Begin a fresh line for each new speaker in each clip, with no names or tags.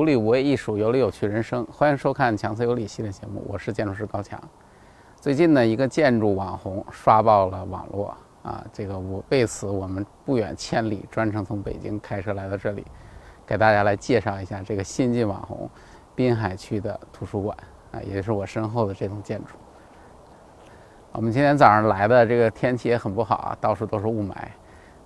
无理无为艺术，有理有趣人生。欢迎收看《强词有理》系列节目，我是建筑师高强。最近呢，一个建筑网红刷爆了网络啊！这个我为此我们不远千里，专程从北京开车来到这里，给大家来介绍一下这个新晋网红滨海区的图书馆啊，也就是我身后的这栋建筑。我们今天早上来的这个天气也很不好啊，到处都是雾霾。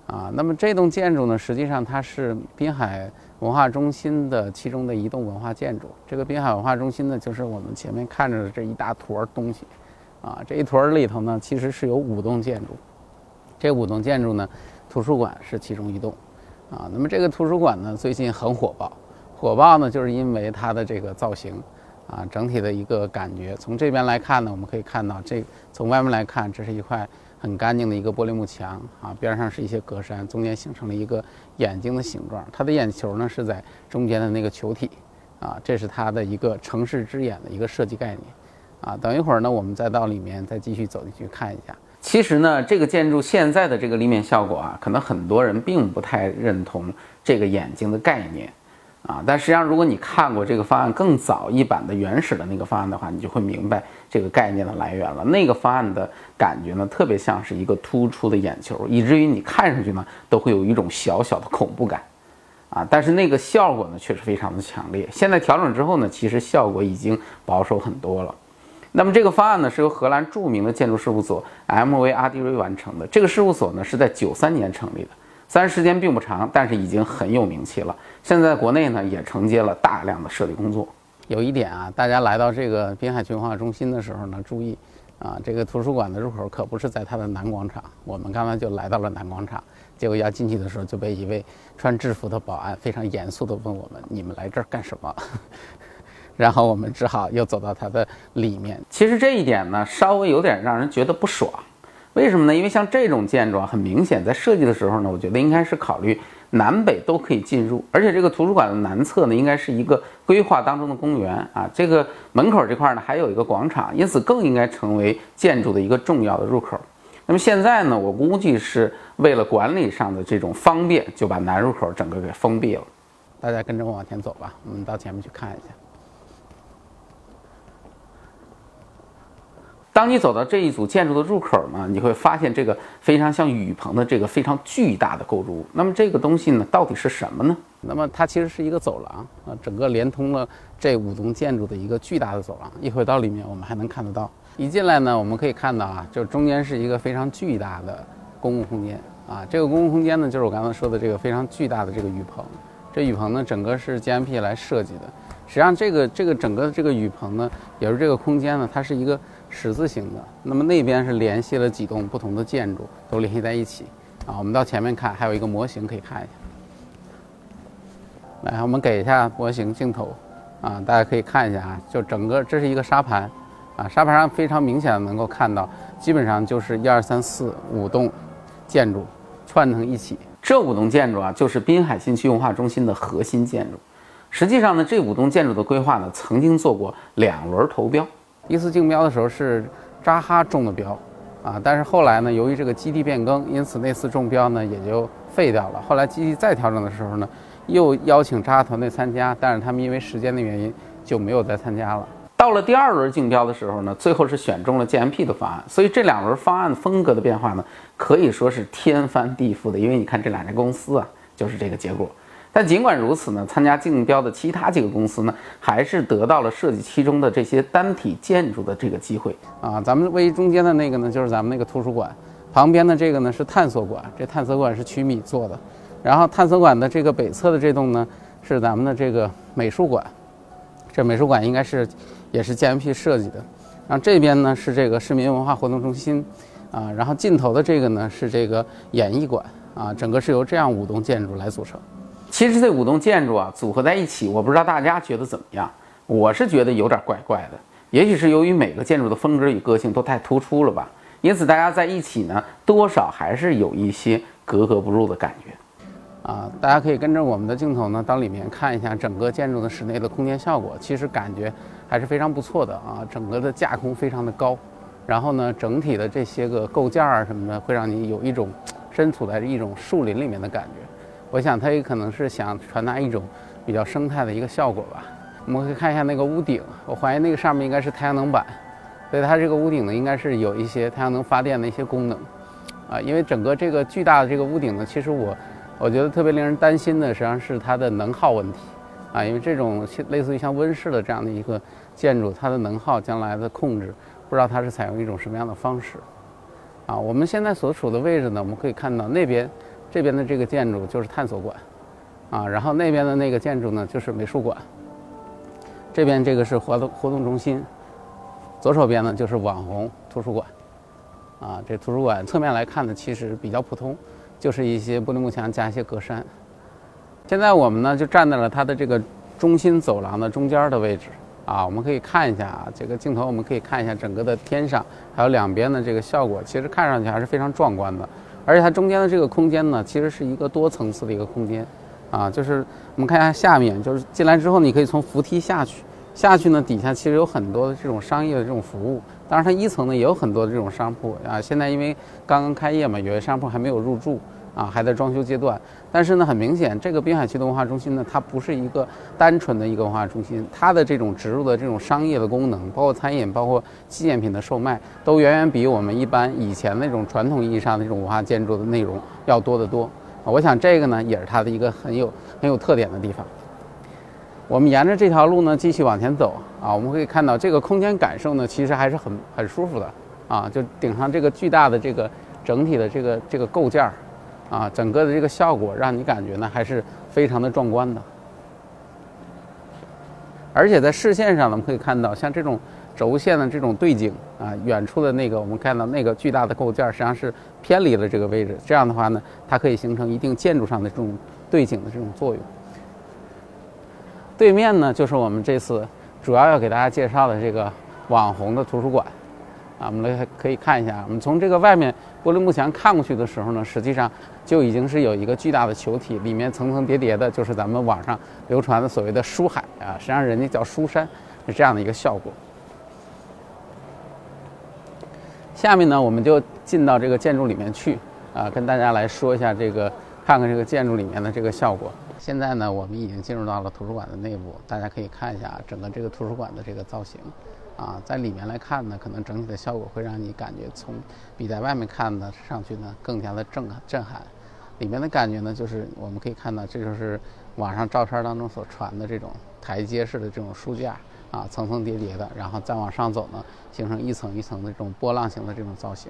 啊，那么这栋建筑呢，实际上它是滨海文化中心的其中的一栋文化建筑。这个滨海文化中心呢，就是我们前面看着的这一大坨东西。啊，这一坨里头呢，其实是有五栋建筑。这五栋建筑呢，图书馆是其中一栋。啊，那么这个图书馆呢，最近很火爆。火爆呢，就是因为它的这个造型，啊，整体的一个感觉。从这边来看呢，我们可以看到，这从外面来看，这是一块。很干净的一个玻璃幕墙啊，边上是一些格栅，中间形成了一个眼睛的形状。它的眼球呢是在中间的那个球体啊，这是它的一个城市之眼的一个设计概念啊。等一会儿呢，我们再到里面再继续走进去看一下。其实呢，这个建筑现在的这个立面效果啊，可能很多人并不太认同这个眼睛的概念。啊，但实际上，如果你看过这个方案更早一版的原始的那个方案的话，你就会明白这个概念的来源了。那个方案的感觉呢，特别像是一个突出的眼球，以至于你看上去呢，都会有一种小小的恐怖感。啊，但是那个效果呢，确实非常的强烈。现在调整之后呢，其实效果已经保守很多了。那么这个方案呢，是由荷兰著名的建筑事务所 M.V. 阿迪瑞完成的。这个事务所呢，是在九三年成立的。虽然时间并不长，但是已经很有名气了。现在国内呢也承接了大量的设计工作。有一点啊，大家来到这个滨海区文化中心的时候呢，注意啊，这个图书馆的入口可不是在它的南广场。我们刚才就来到了南广场，结果要进去的时候就被一位穿制服的保安非常严肃地问我们：“你们来这儿干什么？” 然后我们只好又走到它的里面。其实这一点呢，稍微有点让人觉得不爽。为什么呢？因为像这种建筑啊，很明显在设计的时候呢，我觉得应该是考虑南北都可以进入，而且这个图书馆的南侧呢，应该是一个规划当中的公园啊，这个门口这块呢还有一个广场，因此更应该成为建筑的一个重要的入口。那么现在呢，我估计是为了管理上的这种方便，就把南入口整个给封闭了。大家跟着我往前走吧，我们到前面去看一下。当你走到这一组建筑的入口呢，你会发现这个非常像雨棚的这个非常巨大的构筑物。那么这个东西呢，到底是什么呢？那么它其实是一个走廊啊，整个连通了这五栋建筑的一个巨大的走廊。一会到里面我们还能看得到。一进来呢，我们可以看到啊，就中间是一个非常巨大的公共空间啊。这个公共空间呢，就是我刚才说的这个非常巨大的这个雨棚。这雨棚呢，整个是 GMP 来设计的。实际上，这个这个整个这个雨棚呢，也是这个空间呢，它是一个。十字形的，那么那边是联系了几栋不同的建筑，都联系在一起。啊，我们到前面看，还有一个模型可以看一下。来，我们给一下模型镜头，啊，大家可以看一下啊，就整个这是一个沙盘，啊，沙盘上非常明显的能够看到，基本上就是一二三四五栋建筑串成一起。这五栋建筑啊，就是滨海新区文化中心的核心建筑。实际上呢，这五栋建筑的规划呢，曾经做过两轮投标。一次竞标的时候是扎哈中的标，啊，但是后来呢，由于这个基地变更，因此那次中标呢也就废掉了。后来基地再调整的时候呢，又邀请扎哈团队参加，但是他们因为时间的原因就没有再参加了。到了第二轮竞标的时候呢，最后是选中了 GMP 的方案。所以这两轮方案风格的变化呢，可以说是天翻地覆的。因为你看这两家公司啊，就是这个结果。但尽管如此呢，参加竞标的其他几个公司呢，还是得到了设计其中的这些单体建筑的这个机会啊。咱们位于中间的那个呢，就是咱们那个图书馆，旁边的这个呢是探索馆，这探索馆是曲米做的。然后探索馆的这个北侧的这栋呢，是咱们的这个美术馆，这美术馆应该是也是 GMP 设计的。然后这边呢是这个市民文化活动中心，啊，然后尽头的这个呢是这个演艺馆，啊，整个是由这样五栋建筑来组成。其实这五栋建筑啊组合在一起，我不知道大家觉得怎么样？我是觉得有点怪怪的。也许是由于每个建筑的风格与个性都太突出了吧，因此大家在一起呢，多少还是有一些格格不入的感觉。啊，大家可以跟着我们的镜头呢，到里面看一下整个建筑的室内的空间效果，其实感觉还是非常不错的啊。整个的架空非常的高，然后呢，整体的这些个构件啊什么的，会让你有一种身处在一种树林里面的感觉。我想，它也可能是想传达一种比较生态的一个效果吧。我们可以看一下那个屋顶，我怀疑那个上面应该是太阳能板，所以它这个屋顶呢，应该是有一些太阳能发电的一些功能。啊，因为整个这个巨大的这个屋顶呢，其实我我觉得特别令人担心的，实际上是它的能耗问题。啊，因为这种类似于像温室的这样的一个建筑，它的能耗将来的控制，不知道它是采用一种什么样的方式。啊，我们现在所处的位置呢，我们可以看到那边这边的这个建筑就是探索馆，啊，然后那边的那个建筑呢就是美术馆。这边这个是活动活动中心，左手边呢就是网红图书馆，啊，这图书馆侧面来看呢其实比较普通，就是一些玻璃幕墙加一些格栅。现在我们呢就站在了它的这个中心走廊的中间的位置，啊，我们可以看一下啊，这个镜头我们可以看一下整个的天上还有两边的这个效果，其实看上去还是非常壮观的。而且它中间的这个空间呢，其实是一个多层次的一个空间。啊，就是我们看一下下面，就是进来之后，你可以从扶梯下去，下去呢底下其实有很多的这种商业的这种服务，当然它一层呢也有很多的这种商铺啊。现在因为刚刚开业嘛，有些商铺还没有入驻啊，还在装修阶段。但是呢，很明显，这个滨海区的文化中心呢，它不是一个单纯的一个文化中心，它的这种植入的这种商业的功能，包括餐饮，包括纪念品的售卖，都远远比我们一般以前那种传统意义上的这种文化建筑的内容要多得多啊。我想这个呢，也是它的一个很有很有特点的地方。我们沿着这条路呢继续往前走啊，我们可以看到这个空间感受呢，其实还是很很舒服的啊。就顶上这个巨大的这个整体的这个这个构件儿啊，整个的这个效果让你感觉呢还是非常的壮观的。而且在视线上，我们可以看到像这种。轴线的这种对景啊，远处的那个我们看到那个巨大的构件，实际上是偏离了这个位置。这样的话呢，它可以形成一定建筑上的这种对景的这种作用。对面呢，就是我们这次主要要给大家介绍的这个网红的图书馆啊。我们来可以看一下，我们从这个外面玻璃幕墙看过去的时候呢，实际上就已经是有一个巨大的球体，里面层层叠叠的，就是咱们网上流传的所谓的书海啊，实际上人家叫书山，是这样的一个效果。下面呢，我们就进到这个建筑里面去，啊，跟大家来说一下这个，看看这个建筑里面的这个效果。现在呢，我们已经进入到了图书馆的内部，大家可以看一下整个这个图书馆的这个造型，啊，在里面来看呢，可能整体的效果会让你感觉从比在外面看呢上去呢更加的震震撼。里面的感觉呢，就是我们可以看到，这就是网上照片当中所传的这种台阶式的这种书架。啊，层层叠叠的，然后再往上走呢，形成一层一层的这种波浪形的这种造型。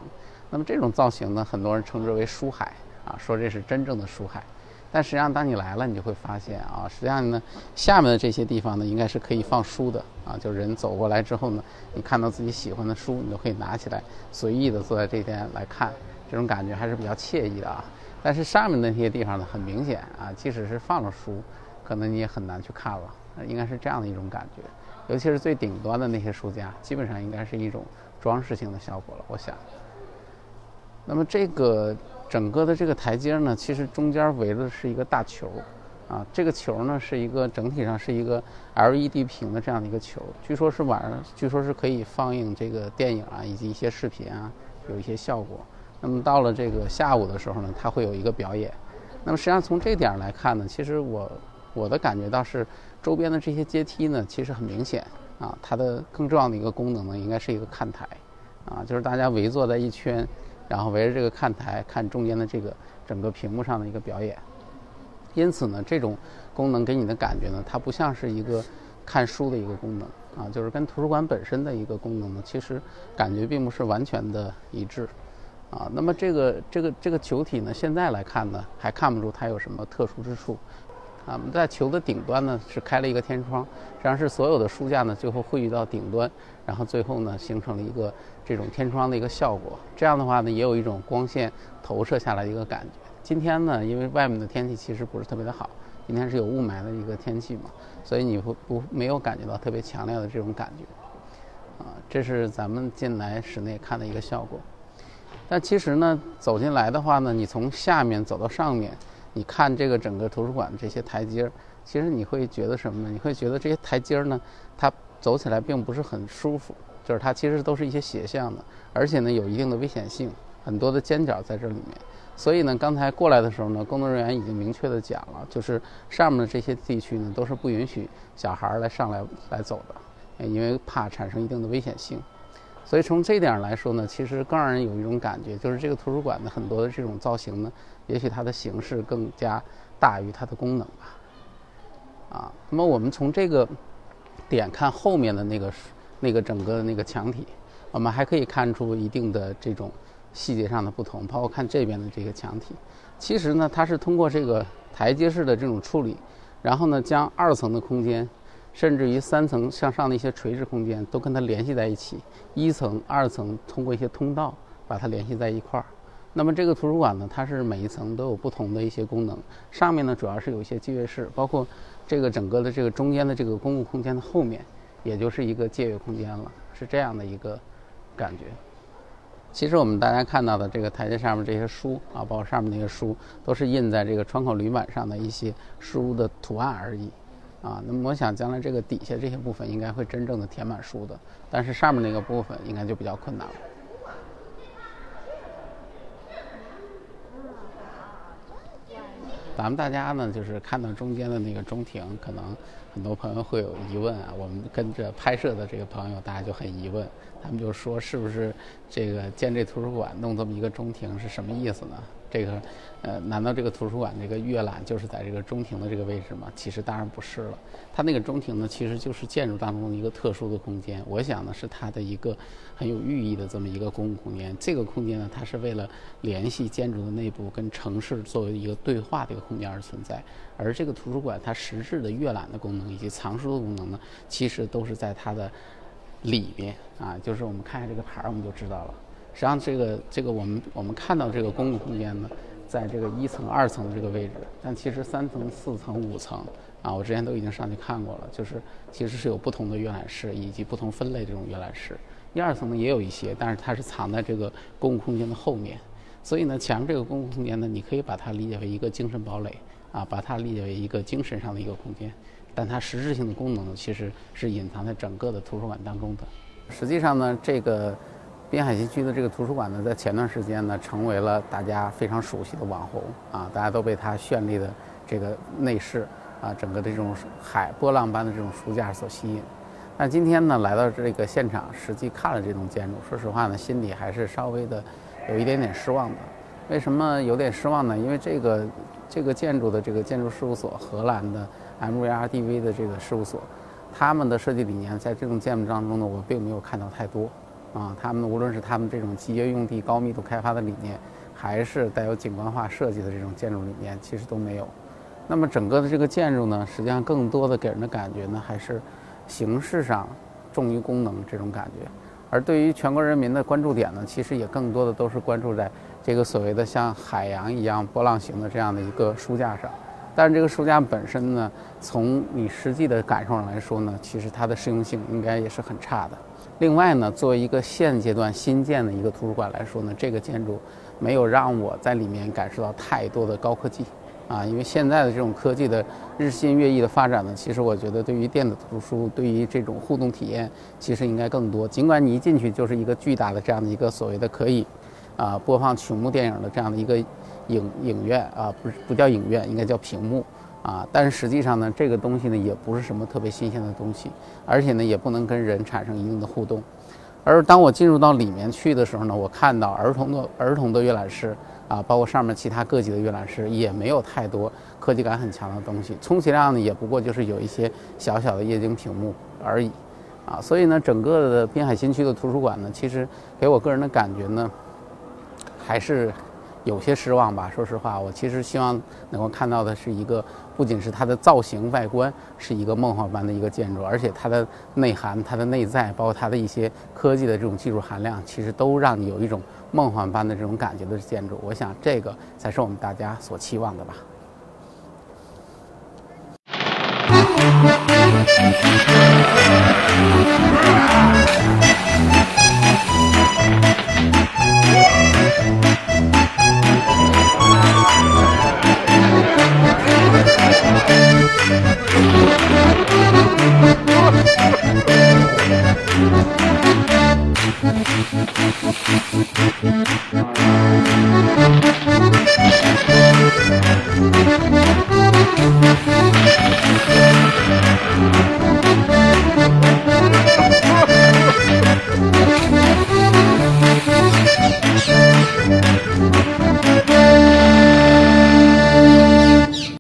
那么这种造型呢，很多人称之为书海啊，说这是真正的书海。但实际上，当你来了，你就会发现啊，实际上呢，下面的这些地方呢，应该是可以放书的啊。就人走过来之后呢，你看到自己喜欢的书，你就可以拿起来，随意的坐在这边来看，这种感觉还是比较惬意的啊。但是上面那些地方呢，很明显啊，即使是放了书，可能你也很难去看了，应该是这样的一种感觉。尤其是最顶端的那些书架，基本上应该是一种装饰性的效果了。我想，那么这个整个的这个台阶呢，其实中间围的是一个大球，啊，这个球呢是一个整体上是一个 LED 屏的这样的一个球，据说是晚上，据说是可以放映这个电影啊，以及一些视频啊，有一些效果。那么到了这个下午的时候呢，它会有一个表演。那么实际上从这点来看呢，其实我我的感觉倒是。周边的这些阶梯呢，其实很明显啊，它的更重要的一个功能呢，应该是一个看台，啊，就是大家围坐在一圈，然后围着这个看台看中间的这个整个屏幕上的一个表演。因此呢，这种功能给你的感觉呢，它不像是一个看书的一个功能啊，就是跟图书馆本身的一个功能呢，其实感觉并不是完全的一致啊。那么这个这个这个球体呢，现在来看呢，还看不出它有什么特殊之处。啊，在球的顶端呢是开了一个天窗，实际上是所有的书架呢最后汇聚到顶端，然后最后呢形成了一个这种天窗的一个效果。这样的话呢，也有一种光线投射下来的一个感觉。今天呢，因为外面的天气其实不是特别的好，今天是有雾霾的一个天气嘛，所以你会不没有感觉到特别强烈的这种感觉。啊，这是咱们进来室内看的一个效果。但其实呢，走进来的话呢，你从下面走到上面。你看这个整个图书馆的这些台阶儿，其实你会觉得什么呢？你会觉得这些台阶儿呢，它走起来并不是很舒服，就是它其实都是一些斜向的，而且呢有一定的危险性很多的尖角在这里面。所以呢，刚才过来的时候呢，工作人员已经明确的讲了，就是上面的这些地区呢，都是不允许小孩来上来来走的，因为怕产生一定的危险性。所以从这点来说呢，其实更让人有一种感觉，就是这个图书馆的很多的这种造型呢，也许它的形式更加大于它的功能吧。啊，那么我们从这个点看后面的那个那个整个的那个墙体，我们还可以看出一定的这种。细节上的不同，包括看这边的这个墙体，其实呢，它是通过这个台阶式的这种处理，然后呢，将二层的空间，甚至于三层向上的一些垂直空间都跟它联系在一起。一层、二层通过一些通道把它联系在一块儿。那么这个图书馆呢，它是每一层都有不同的一些功能。上面呢，主要是有一些借阅室，包括这个整个的这个中间的这个公共空间的后面，也就是一个借阅空间了，是这样的一个感觉。其实我们大家看到的这个台阶上面这些书啊，包括上面那些书，都是印在这个窗口铝板上的一些书的图案而已，啊，那么我想将来这个底下这些部分应该会真正的填满书的，但是上面那个部分应该就比较困难了。咱们大家呢，就是看到中间的那个中庭，可能很多朋友会有疑问啊。我们跟着拍摄的这个朋友，大家就很疑问，他们就说，是不是这个建这图书馆弄这么一个中庭是什么意思呢？这个，呃，难道这个图书馆这个阅览就是在这个中庭的这个位置吗？其实当然不是了，它那个中庭呢，其实就是建筑当中的一个特殊的空间。我想呢，是它的一个很有寓意的这么一个公共空间。这个空间呢，它是为了联系建筑的内部跟城市作为一个对话的一个空间而存在。而这个图书馆它实质的阅览的功能以及藏书的功能呢，其实都是在它的里面啊。就是我们看一下这个牌儿，我们就知道了。实际上，这个这个我们我们看到这个公共空间呢，在这个一层、二层的这个位置，但其实三层、四层、五层啊，我之前都已经上去看过了，就是其实是有不同的阅览室以及不同分类这种阅览室。一二层呢也有一些，但是它是藏在这个公共空间的后面。所以呢，前面这个公共空间呢，你可以把它理解为一个精神堡垒啊，把它理解为一个精神上的一个空间，但它实质性的功能其实是隐藏在整个的图书馆当中的。实际上呢，这个。滨海新区的这个图书馆呢，在前段时间呢，成为了大家非常熟悉的网红啊，大家都被它绚丽的这个内饰啊，整个的这种海波浪般的这种书架所吸引。但今天呢，来到这个现场，实际看了这栋建筑，说实话呢，心里还是稍微的有一点点失望的。为什么有点失望呢？因为这个这个建筑的这个建筑事务所，荷兰的 MVRDV 的这个事务所，他们的设计理念在这种建筑当中呢，我并没有看到太多。啊，他们无论是他们这种集约用地、高密度开发的理念，还是带有景观化设计的这种建筑理念，其实都没有。那么整个的这个建筑呢，实际上更多的给人的感觉呢，还是形式上重于功能这种感觉。而对于全国人民的关注点呢，其实也更多的都是关注在这个所谓的像海洋一样波浪形的这样的一个书架上。但是这个书架本身呢，从你实际的感受上来说呢，其实它的适用性应该也是很差的。另外呢，作为一个现阶段新建的一个图书馆来说呢，这个建筑没有让我在里面感受到太多的高科技啊，因为现在的这种科技的日新月异的发展呢，其实我觉得对于电子图书，对于这种互动体验，其实应该更多。尽管你一进去就是一个巨大的这样的一个所谓的可以啊播放曲目电影的这样的一个影影院啊，不是不叫影院，应该叫屏幕。啊，但是实际上呢，这个东西呢也不是什么特别新鲜的东西，而且呢也不能跟人产生一定的互动。而当我进入到里面去的时候呢，我看到儿童的儿童的阅览室啊，包括上面其他各级的阅览室也没有太多科技感很强的东西，充其量呢也不过就是有一些小小的液晶屏幕而已。啊，所以呢，整个的滨海新区的图书馆呢，其实给我个人的感觉呢，还是。有些失望吧，说实话，我其实希望能够看到的是一个，不仅是它的造型外观是一个梦幻般的一个建筑，而且它的内涵、它的内在，包括它的一些科技的这种技术含量，其实都让你有一种梦幻般的这种感觉的建筑。我想这个才是我们大家所期望的吧。Thank you.